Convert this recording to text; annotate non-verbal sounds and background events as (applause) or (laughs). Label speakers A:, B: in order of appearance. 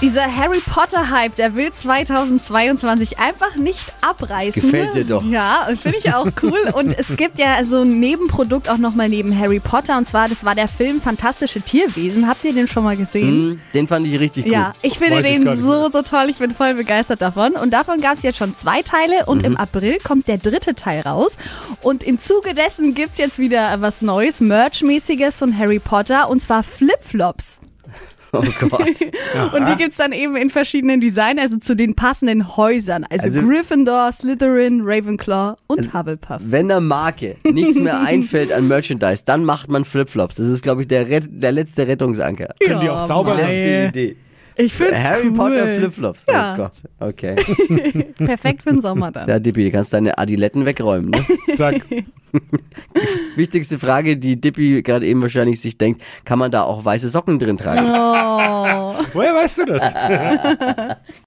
A: Dieser Harry Potter Hype, der will 2022 einfach nicht abreißen.
B: Gefällt dir doch.
A: Ja, und finde ich auch cool. Und es gibt ja so ein Nebenprodukt auch nochmal neben Harry Potter. Und zwar, das war der Film Fantastische Tierwesen. Habt ihr den schon mal gesehen?
B: Hm, den fand ich richtig gut.
A: Ja, ich finde
C: Weiß ich
A: den
C: nicht
A: so, so toll. Ich bin voll begeistert davon. Und davon gab es jetzt schon zwei Teile und im April kommt der dritte Teil raus. Und im Zuge dessen gibt es jetzt wieder was Neues, Merch-mäßiges von Harry Potter und zwar Flipflops. (laughs)
B: Oh Gott. (laughs)
A: Und die gibt es dann eben in verschiedenen Designs, also zu den passenden Häusern. Also,
B: Also-
A: Gryffindor, Slytherin, Ravenclaw und Hufflepuff.
B: Wenn der Marke nichts mehr einfällt an Merchandise, dann macht man Flipflops. Das ist, glaube ich, der, Ret der letzte Rettungsanker.
C: Können die auch zaubern?
B: Letzte Idee.
A: Ich finde
B: Harry
A: cool.
B: Potter Flipflops.
A: Ja.
B: Oh Gott. Okay. (laughs)
A: Perfekt für den Sommer dann.
B: Ja, Dippi, du kannst deine Adiletten wegräumen. Ne?
C: Zack. (laughs)
B: Wichtigste Frage, die Dippi gerade eben wahrscheinlich sich denkt, kann man da auch weiße Socken drin tragen?
A: Oh.
C: Woher weißt du das? (laughs)